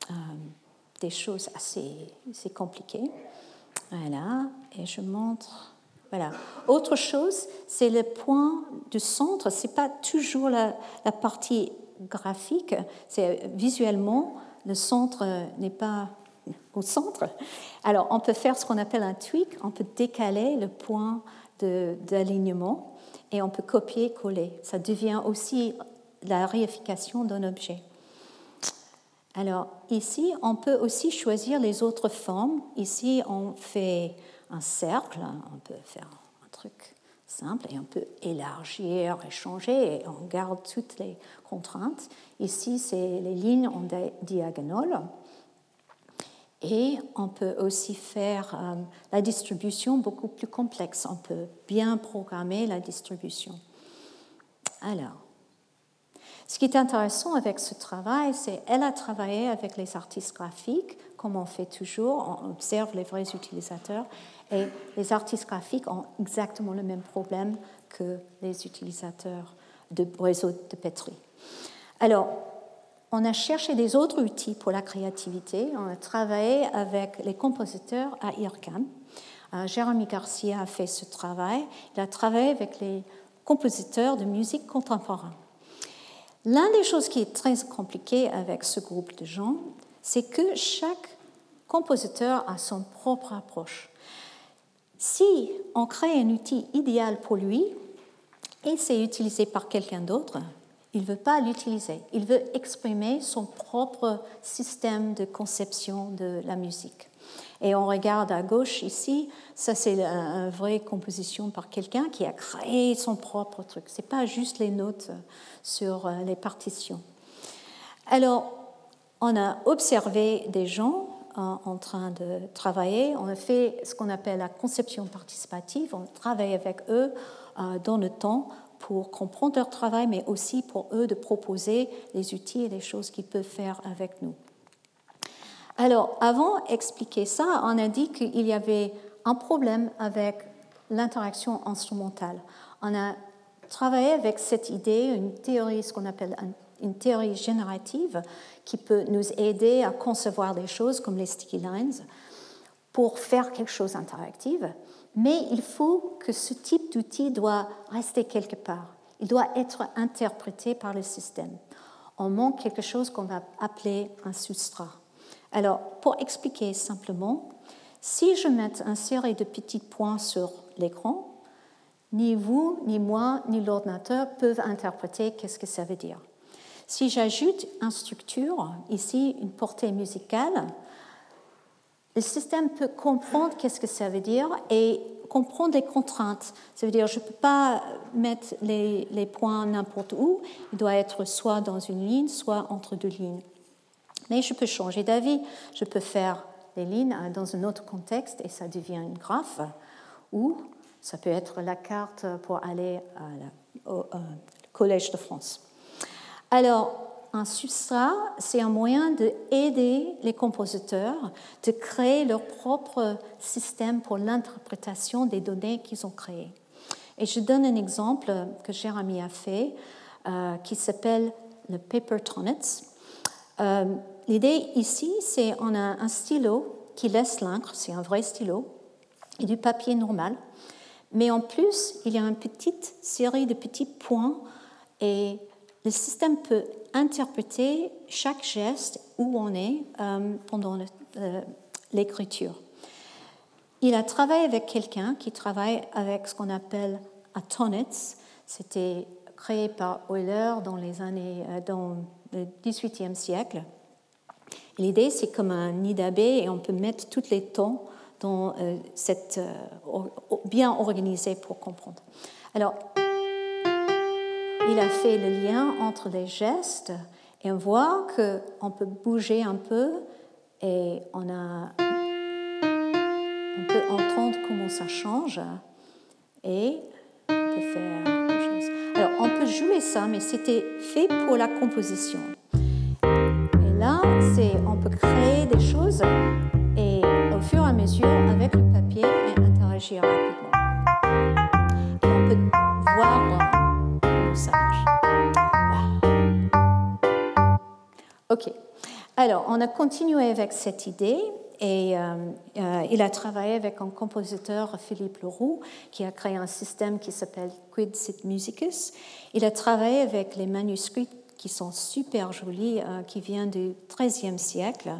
euh, des choses assez, assez compliquées. Voilà, et je montre voilà. Autre chose, c'est le point du centre. C'est pas toujours la, partie graphique. C'est visuellement le centre n'est pas au centre. Alors, on peut faire ce qu'on appelle un tweak. On peut décaler le point d'alignement et on peut copier-coller. Ça devient aussi la réification d'un objet. Alors, ici, on peut aussi choisir les autres formes. Ici, on fait un cercle, on peut faire un truc simple et on peut élargir et changer et on garde toutes les contraintes. Ici, c'est les lignes en diagonale. Et on peut aussi faire euh, la distribution beaucoup plus complexe. On peut bien programmer la distribution. Alors, ce qui est intéressant avec ce travail, c'est qu'elle a travaillé avec les artistes graphiques, comme on fait toujours, on observe les vrais utilisateurs, et les artistes graphiques ont exactement le même problème que les utilisateurs de réseaux de Petri. Alors, on a cherché des autres outils pour la créativité. On a travaillé avec les compositeurs à IRCAM. Euh, Jérémy Garcia a fait ce travail. Il a travaillé avec les compositeurs de musique contemporaine. L'une des choses qui est très compliquée avec ce groupe de gens, c'est que chaque compositeur a son propre approche. Si on crée un outil idéal pour lui et c'est utilisé par quelqu'un d'autre, il ne veut pas l'utiliser. Il veut exprimer son propre système de conception de la musique. Et on regarde à gauche ici, ça c'est une vraie composition par quelqu'un qui a créé son propre truc. Ce n'est pas juste les notes sur euh, les partitions. Alors, on a observé des gens en train de travailler. On a fait ce qu'on appelle la conception participative. On travaille avec eux euh, dans le temps pour comprendre leur travail, mais aussi pour eux de proposer les outils et les choses qu'ils peuvent faire avec nous. Alors, avant d'expliquer ça, on a dit qu'il y avait un problème avec l'interaction instrumentale. On a travaillé avec cette idée, une théorie, ce qu'on appelle une théorie générative, qui peut nous aider à concevoir des choses comme les sticky lines pour faire quelque chose d'interactif. Mais il faut que ce type d'outil doit rester quelque part. Il doit être interprété par le système. On manque quelque chose qu'on va appeler un substrat. Alors, pour expliquer simplement, si je mets une série de petits points sur l'écran, ni vous, ni moi, ni l'ordinateur peuvent interpréter qu'est-ce que ça veut dire. Si j'ajoute une structure, ici une portée musicale, le système peut comprendre qu'est-ce que ça veut dire et comprendre les contraintes. Ça veut dire je ne peux pas mettre les, points n'importe où. Il doit être soit dans une ligne, soit entre deux lignes. Mais je peux changer d'avis. Je peux faire les lignes dans un autre contexte et ça devient une graphe. Ou ça peut être la carte pour aller au euh, Collège de France. Alors, un substrat, c'est un moyen d'aider les compositeurs de créer leur propre système pour l'interprétation des données qu'ils ont créées. Et je donne un exemple que Jérémy a fait, euh, qui s'appelle le Paper Tonnets. Euh, l'idée ici, c'est on a un stylo qui laisse l'encre, c'est un vrai stylo, et du papier normal. Mais en plus, il y a une petite série de petits points et le système peut interpréter chaque geste où on est euh, pendant euh, l'écriture. Il a travaillé avec quelqu'un qui travaille avec ce qu'on appelle Atonets. C'était créé par Euler dans les années euh, dans le XVIIIe siècle. L'idée, c'est comme un nid d'abeilles et on peut mettre tous les tons bien organisé pour comprendre. Alors, il a fait le lien entre les gestes et on voit qu'on peut bouger un peu et on, a, on peut entendre comment ça change et on peut faire des choses. Alors on peut jouer ça, mais c'était fait pour la composition. Et là, c'est on peut créer des choses et au fur et à mesure avec le papier et interagir rapidement. Et on peut voir Ok. Alors, on a continué avec cette idée et euh, euh, il a travaillé avec un compositeur, Philippe Leroux, qui a créé un système qui s'appelle Quid Sit Musicus. Il a travaillé avec les manuscrits qui sont super jolis, euh, qui viennent du XIIIe siècle.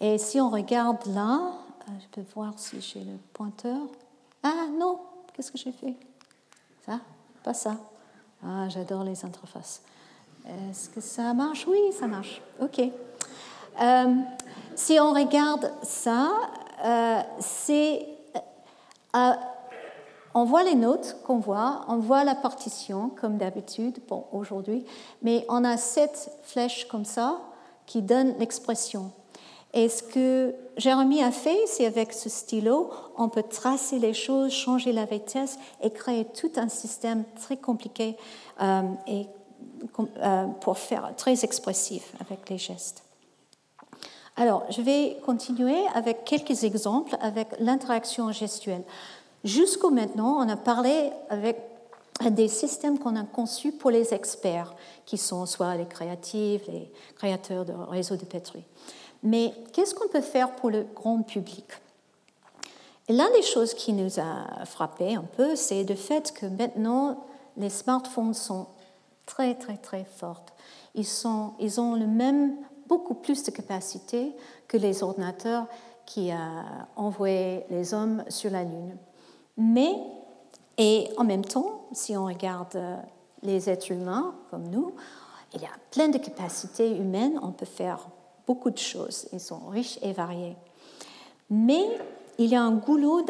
Et si on regarde là, je peux voir si j'ai le pointeur. Ah non, qu'est-ce que j'ai fait? Ça? Pas ça. Ah, j'adore les interfaces. Est-ce que ça marche? Oui, ça marche. OK. Euh, si on regarde ça, euh, c'est. Euh, on voit les notes qu'on voit, on voit la partition comme d'habitude, bon, aujourd'hui, mais on a sept flèches comme ça qui donnent l'expression. Et ce que Jérémy a fait, c'est avec ce stylo, on peut tracer les choses, changer la vitesse et créer tout un système très compliqué euh, et euh, pour faire très expressif avec les gestes. Alors, je vais continuer avec quelques exemples avec l'interaction gestuelle. Jusqu'au maintenant, on a parlé avec des systèmes qu'on a conçus pour les experts, qui sont soit les créatifs, les créateurs de réseaux de Petri. Mais qu'est-ce qu'on peut faire pour le grand public? L'une des choses qui nous a frappé un peu, c'est le fait que maintenant, les smartphones sont très, très, très fortes. Ils, ont le même, beaucoup plus de capacité que les ordinateurs qui ont envoyé les hommes sur la Lune. Mais, et en même temps, si on regarde les êtres humains comme nous, il y a plein de capacités humaines, on peut faire beaucoup de choses. Ils sont riches et variés. Mais il y a un goulot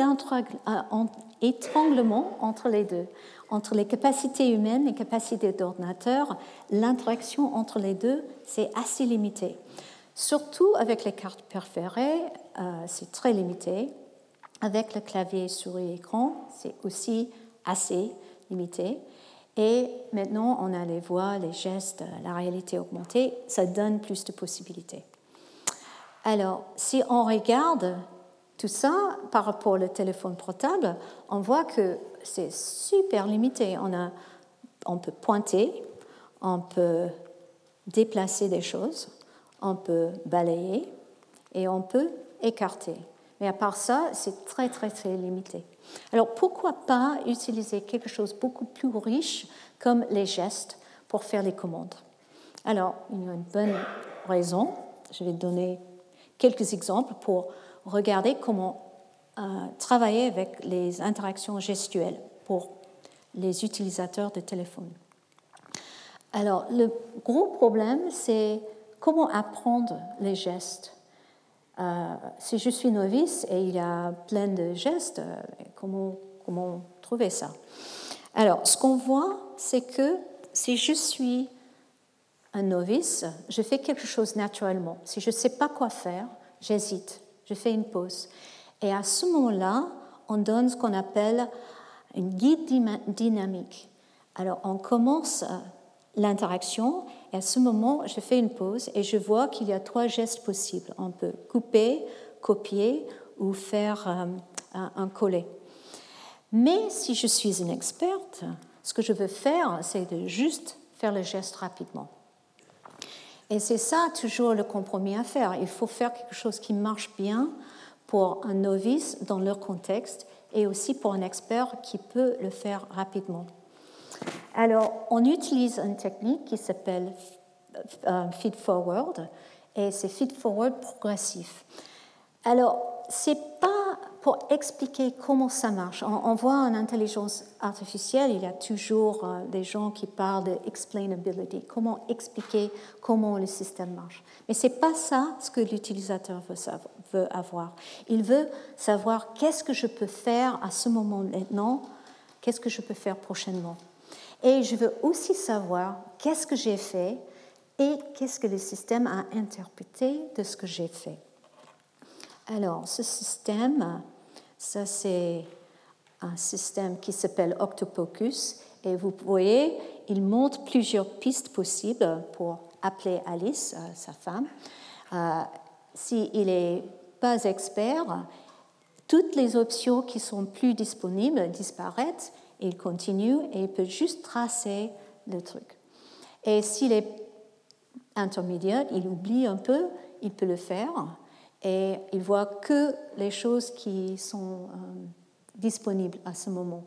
d'étranglement entre les deux. Entre les capacités humaines et les capacités d'ordinateur, l'interaction entre les deux, c'est assez limité. Surtout avec les cartes préférées, euh, c'est très limité. Avec le clavier souris écran, c'est aussi assez limité. Et maintenant, on a les voix, les gestes, la réalité augmentée, ça donne plus de possibilités. Alors, si on regarde tout ça par rapport au téléphone portable, on voit que c'est super limité. On, a, on peut pointer, on peut déplacer des choses, on peut balayer et on peut écarter. Mais à part ça, c'est très, très, très limité. Alors pourquoi pas utiliser quelque chose beaucoup plus riche comme les gestes pour faire les commandes? Alors, il y a une bonne raison. Je vais donner quelques exemples pour regarder comment euh, travailler avec les interactions gestuelles pour les utilisateurs de téléphone. Alors, le gros problème, c'est comment apprendre les gestes. Euh, si je suis novice et il y a plein de gestes, euh, comment, comment trouver ça? Alors, ce qu'on voit, c'est que si je suis un novice, je fais quelque chose naturellement. Si je ne sais pas quoi faire, j'hésite, je fais une pause. Et à ce moment-là, on donne ce qu'on appelle une guide dynamique. Alors, on commence l'interaction et à ce moment, je fais une pause et je vois qu'il y a trois gestes possibles. On peut couper, copier ou faire euh, un, un coller. Mais si je suis une experte, ce que je veux faire, c'est de juste faire le geste rapidement. Et c'est ça toujours le compromis à faire. Il faut faire quelque chose qui marche bien pour un novice dans leur contexte et aussi pour un expert qui peut le faire rapidement. Alors, on utilise une technique qui s'appelle euh, feed forward et c'est feed forward progressif. Alors, c'est pas pour expliquer comment ça marche. On, voit en intelligence artificielle, il y a toujours euh, des gens qui parlent de explainability, comment expliquer comment le système marche. Mais c'est pas ça ce que l'utilisateur veut, veut avoir. Il veut savoir qu'est-ce que je peux faire à ce moment maintenant, qu'est-ce que je peux faire prochainement. Et je veux aussi savoir qu'est-ce que j'ai fait et qu'est-ce que le système a interprété de ce que j'ai fait. Alors, ce système, ça c'est un système qui s'appelle Octopocus et vous voyez, il montre plusieurs pistes possibles pour appeler Alice, euh, sa femme. Euh, S'il n'est pas expert, toutes les options qui sont plus disponibles disparaissent il continue et il peut juste tracer le truc. Et s'il est intermédiaire, il oublie un peu, il peut le faire et il voit que les choses qui sont euh, disponibles à ce moment.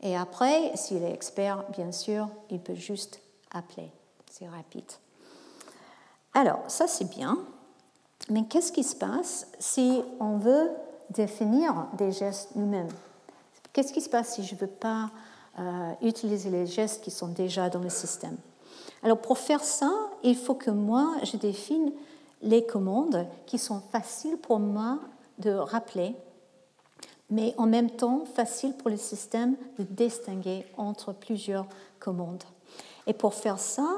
Et après, s'il est expert, bien sûr, il peut juste appeler. C'est rapide. Alors, ça c'est bien. Mais qu'est-ce qui se passe si on veut définir des gestes nous-mêmes? Qu'est-ce qui se passe si je ne veux pas euh, utiliser les gestes qui sont déjà dans le système? Alors pour faire ça, il faut que moi, je définisse les commandes qui sont faciles pour moi de rappeler, mais en même temps faciles pour le système de distinguer entre plusieurs commandes. Et pour faire ça,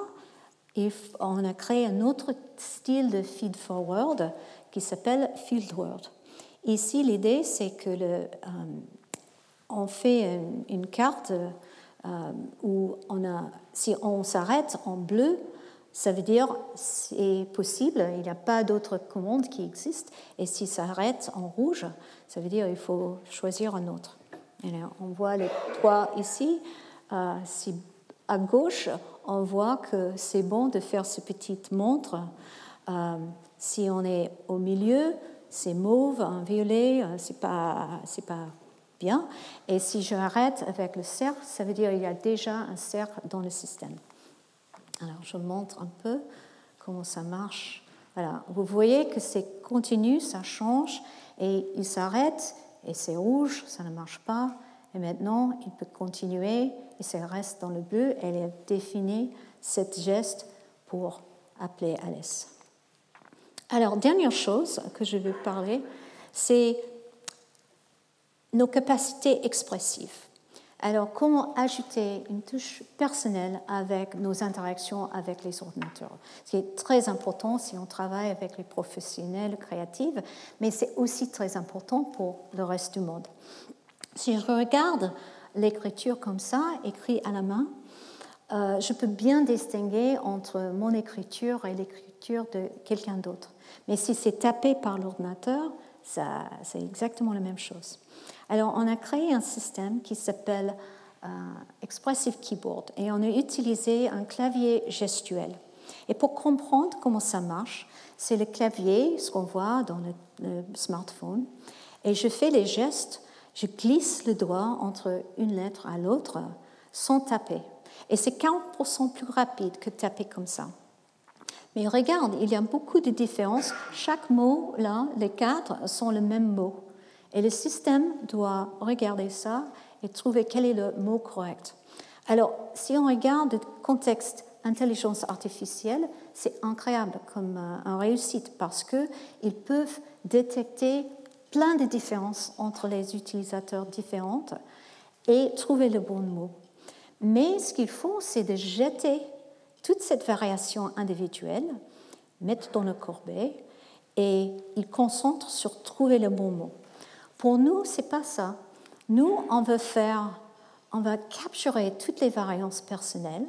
on a créé un autre style de feed forward qui s'appelle fieldword. Ici, l'idée, c'est que le, euh, on fait une, carte euh, où on a, si on s'arrête en bleu, ça veut dire c'est possible, il n'y a pas d'autre commande qui existe. Et si ça arrête en rouge, ça veut dire il faut choisir un autre. on voit les trois ici. Euh, si à gauche, on voit que c'est bon de faire ce petite montre. Euh, si on est au milieu, c'est mauve, violet, c'est pas, c'est pas Et si je arrête avec le cercle, ça veut dire qu'il y a déjà un cercle dans le système. Alors, je montre un peu comment ça marche. Voilà. Vous voyez que c'est continu, ça change, et il s'arrête, et c'est rouge, ça ne marche pas. Et maintenant, il peut continuer, et ça reste dans le bleu, il a défini cette geste pour appeler Alice. Alors, dernière chose que je veux parler, c'est nos capacités expressives. Alors, comment ajouter une touche personnelle avec nos interactions avec les ordinateurs? Ce qui est très important si on travaille avec les professionnels créatifs, mais c'est aussi très important pour le reste du monde. Si je regarde l'écriture comme ça, écrit à la main, euh, je peux bien distinguer entre mon écriture et l'écriture de quelqu'un d'autre. Mais si c'est tapé par l'ordinateur, c'est exactement la même chose. Alors, on a créé un système qui s'appelle euh, Expressive Keyboard et on a utilisé un clavier gestuel. Et pour comprendre comment ça marche, c'est le clavier, ce qu'on voit dans le, smartphone, et je fais les gestes, je glisse le doigt entre une lettre à l'autre sans taper. Et c'est 40% plus rapide que taper comme ça. Mais regarde, il y a beaucoup de différences. Chaque mot, là, les quatre, sont le même mot. Et le système doit regarder ça et trouver quel est le mot correct. Alors, si on regarde le contexte intelligence artificielle, c'est incroyable comme euh, une réussite parce qu'ils peuvent détecter plein de différences entre les utilisateurs différents et trouver le bon mot. Mais ce qu'ils font, c'est de jeter toute cette variation individuelle, mettre dans le corbeille, et ils concentrent sur trouver le bon mot. Pour nous, c'est pas ça. Nous, on veut faire, on va capturer toutes les variances personnelles,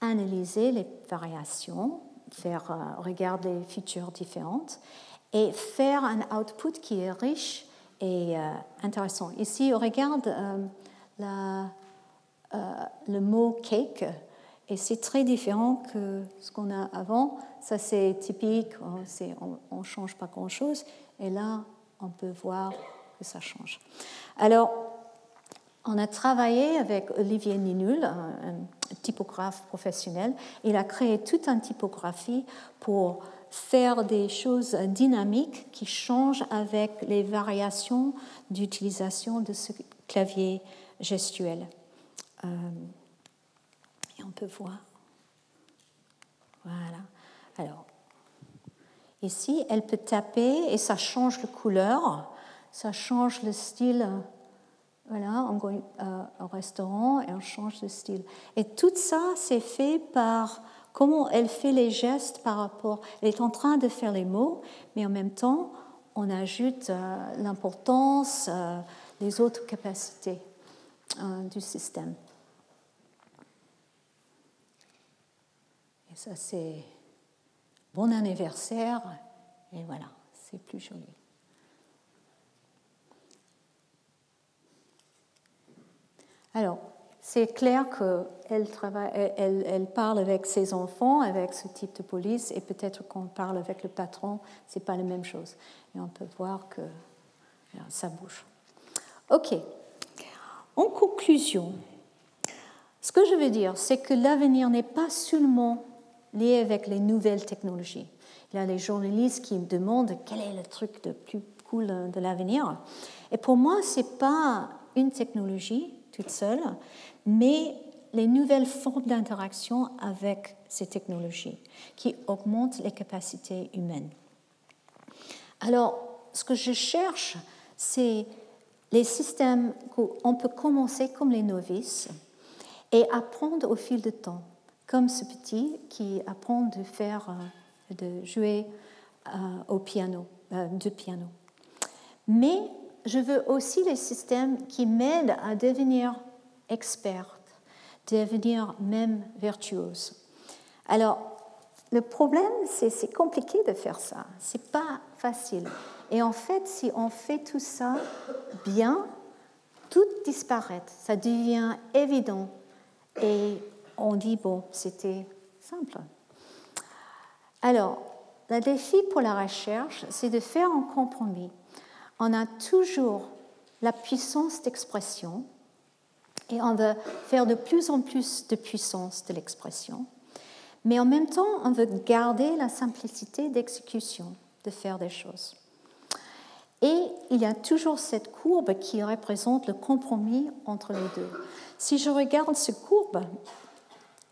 analyser les variations, faire euh, regarder les features différentes et faire un output qui est riche et euh, intéressant. Ici, on regarde euh, le mot cake et c'est très différent que ce qu'on a avant. Ça, c'est typique, on ne change pas grand-chose. Et là, on peut voir que ça change. Alors, on a travaillé avec Olivier Ninul, un, typographe professionnel. Il a créé toute une typographie pour faire des choses dynamiques qui changent avec les variations d'utilisation de ce clavier gestuel. Euh, on peut voir. Voilà. Alors, ici, elle peut taper et ça change de couleur, ça change le style. Voilà, on va euh, au restaurant et on change de style. Et tout ça, c'est fait par comment elle fait les gestes par rapport. Elle est en train de faire les mots, mais en même temps, on ajoute euh, l'importance, euh, les autres capacités du système. Et ça, c'est bon anniversaire. Et voilà, c'est plus joli. Alors, c'est clair qu'elle elle, elle, parle avec ses enfants, avec ce type de police, et peut-être qu'on parle avec le patron, ce n'est pas la même chose. Et on peut voir que ça bouge. OK. En conclusion, ce que je veux dire, c'est que l'avenir n'est pas seulement lié avec les nouvelles technologies. Il y a les journalistes qui me demandent quel est le truc le plus cool de l'avenir. Et pour moi, ce n'est pas une technologie toute seule, mais les nouvelles formes d'interaction avec ces technologies qui augmentent les capacités humaines. Alors, ce que je cherche, c'est les systèmes qu'on peut commencer comme les novices et apprendre au fil du temps comme ce petit qui apprend de faire, euh, de jouer euh, au piano, euh, de piano. Mais je veux aussi les systèmes qui m'aident à devenir experte, devenir même virtuose. Alors, le problème, c'est c'est compliqué de faire ça. C'est pas facile. Et en fait, si on fait tout ça bien, tout disparaît. Ça devient évident. Et on dit, bon, c'était simple. Alors, le défi pour la recherche, c'est de faire un compromis. On a toujours la puissance d'expression et on veut faire de plus en plus de puissance de l'expression, mais en même temps, on veut garder la simplicité d'exécution, de faire des choses. Et il y a toujours cette courbe qui représente le compromis entre les deux. Si je regarde cette courbe,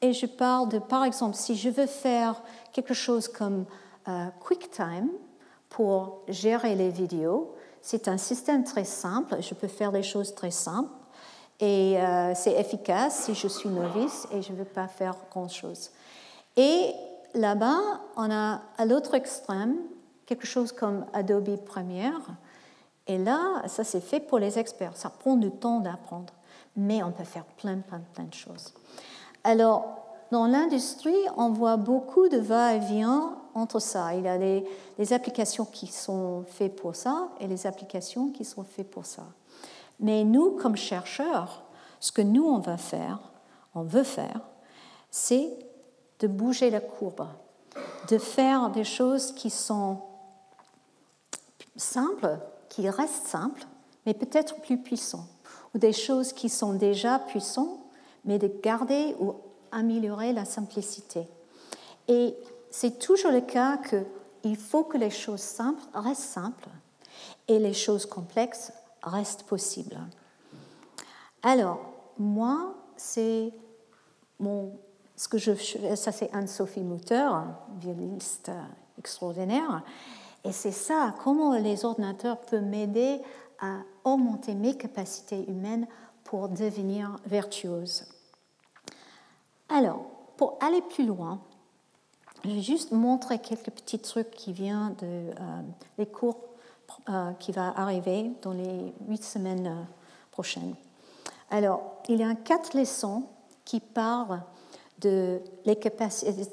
et je parle de, par exemple, si je veux faire quelque chose comme euh, QuickTime pour gérer les vidéos, c'est un système très simple. Je peux faire des choses très simples et euh, c'est efficace si je suis novice et je ne veux pas faire grand-chose. Et là-bas, on a à l'autre extrême quelque chose comme Adobe Premiere. Et là, ça c'est fait pour les experts. Ça prend du temps d'apprendre, mais on peut faire plein, plein, plein de choses. Alors, dans l'industrie, on voit beaucoup de va-et-vient entre ça. Il y a les, applications qui sont faites pour ça et les applications qui sont faites pour ça. Mais nous, comme chercheurs, ce que nous, on va faire, on veut faire, c'est de bouger la courbe, de faire des choses qui sont simples, qui restent simples, mais peut-être plus puissantes, ou des choses qui sont déjà puissantes, mais de garder ou améliorer la simplicité. Et c'est toujours le cas qu'il faut que les choses simples restent simples et les choses complexes restent possibles. Alors, moi, c'est mon, ce que je, ça c'est Anne-Sophie Mutter, violiste extraordinaire, et c'est ça, comment les ordinateurs peuvent m'aider à augmenter mes capacités humaines pour devenir virtuose. Alors, pour aller plus loin, je vais juste montrer quelques petits trucs qui viennent euh, les cours euh, qui va arriver dans les huit semaines euh, prochaines. Alors, il y a quatre leçons qui parlent de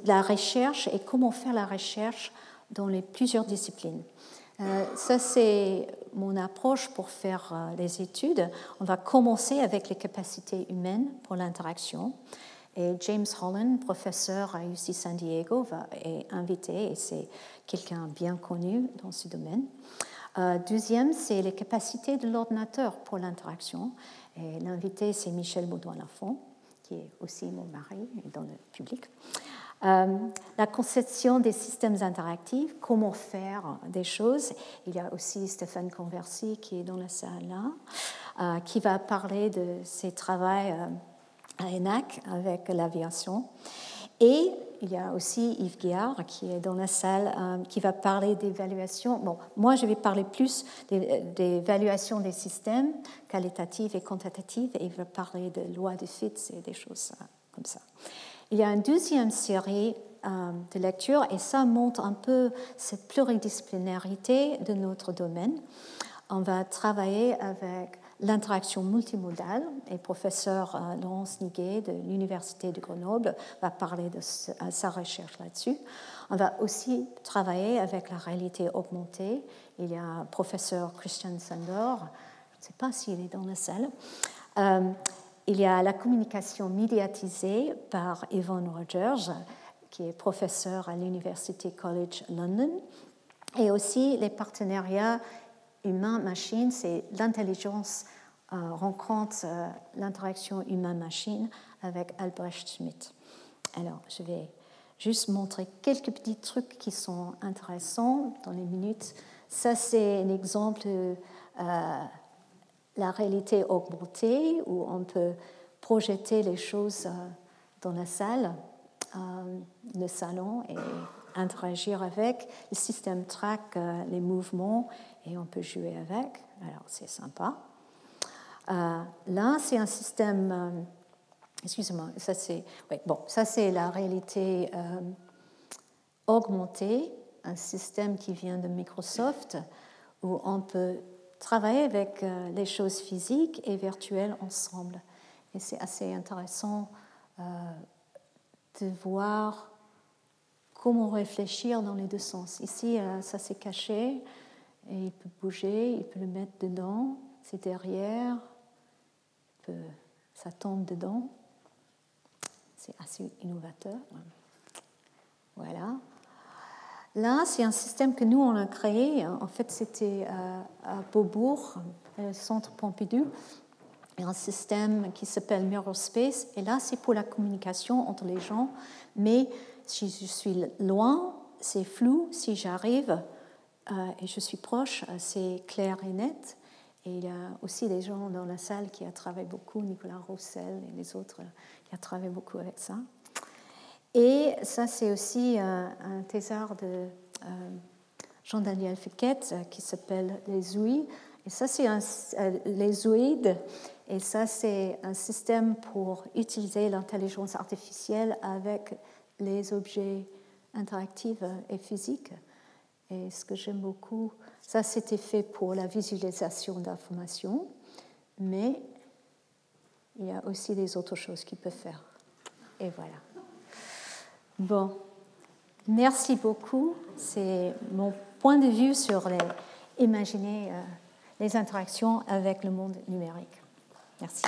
la recherche et comment faire la recherche dans les plusieurs disciplines. Euh, ça, c'est mon approche pour faire euh, les études. On va commencer avec les capacités humaines pour l'interaction. Et James Holland, professeur à UC San Diego, va, est invité et c'est quelqu'un bien connu dans ce domaine. Euh, deuxième, c'est les capacités de l'ordinateur pour l'interaction. Et l'invité, c'est Michel Baudouin-Lafont, qui est aussi mon mari dans le public. Euh, la conception des systèmes interactifs, comment faire des choses. Il y a aussi Stéphane Conversi qui est dans la salle là, euh, qui va parler de ses travaux euh, à ENAC avec l'aviation. Et il y a aussi Yves Guillard qui est dans la salle, qui va parler d'évaluation. Bon, moi, je vais parler plus d'évaluation des systèmes qualitatives et quantitatives, et il va parler de loi de fit et des choses comme ça. Il y a une deuxième série euh, de lectures et ça montre un peu cette pluridisciplinarité de notre domaine. On va travailler avec l'interaction multimodale et professeur euh, Laurence Niguet de l'Université de Grenoble va parler de euh, sa recherche là-dessus. On va aussi travailler avec la réalité augmentée. Il y a professeur Christian Sandor, je ne sais pas s'il est dans la salle, il y a la communication médiatisée par Yvonne Rogers, qui est professeur à l'University College London, et aussi les partenariats humain-machine, c'est l'intelligence euh, rencontre euh, l'interaction humain-machine avec Albrecht Schmidt. Alors, je vais juste montrer quelques petits trucs qui sont intéressants dans les minutes. Ça, c'est un exemple euh, la réalité augmentée, où on peut projeter les choses euh, dans la salle, euh, le salon, et interagir avec. Le système traque euh, les mouvements et on peut jouer avec. Alors c'est sympa. là, c'est un système. Excusez-moi, ça c'est bon, ça c'est la réalité augmentée, un système qui vient de Microsoft où on peut travailler avec euh, les choses physiques et virtuelles ensemble. Et c'est assez intéressant euh, de voir comment réfléchir dans les deux sens. Ici, euh, ça s'est caché et il peut bouger, il peut le mettre dedans, c'est derrière, ça tombe dedans. C'est assez innovateur. Voilà. Là, c'est un système que nous, on a créé. En fait, c'était euh, à Beaubourg, le centre Pompidou, un système qui s'appelle Mirrorspace. Et là, c'est pour la communication entre les gens. Mais si je suis loin, c'est flou. Si j'arrive euh, et je suis proche, c'est clair et net. Et il y a aussi des gens dans la salle qui ont travaillé beaucoup, Nicolas Roussel et les autres qui ont travaillé beaucoup avec ça. Et ça, c'est aussi euh, un, thésard de euh, Jean-Daniel Fouquet euh, qui s'appelle les ouïes. Et ça, c'est les ouïdes. Et ça, c'est un système pour utiliser l'intelligence artificielle avec les objets interactifs et physiques. Et ce que j'aime beaucoup, ça, c'était fait pour la visualisation d'informations, mais il y a aussi des autres choses qu'il peut faire. Et voilà. Bon, merci beaucoup. C'est mon point de vue sur les, imaginer euh, les interactions avec le monde numérique. Merci.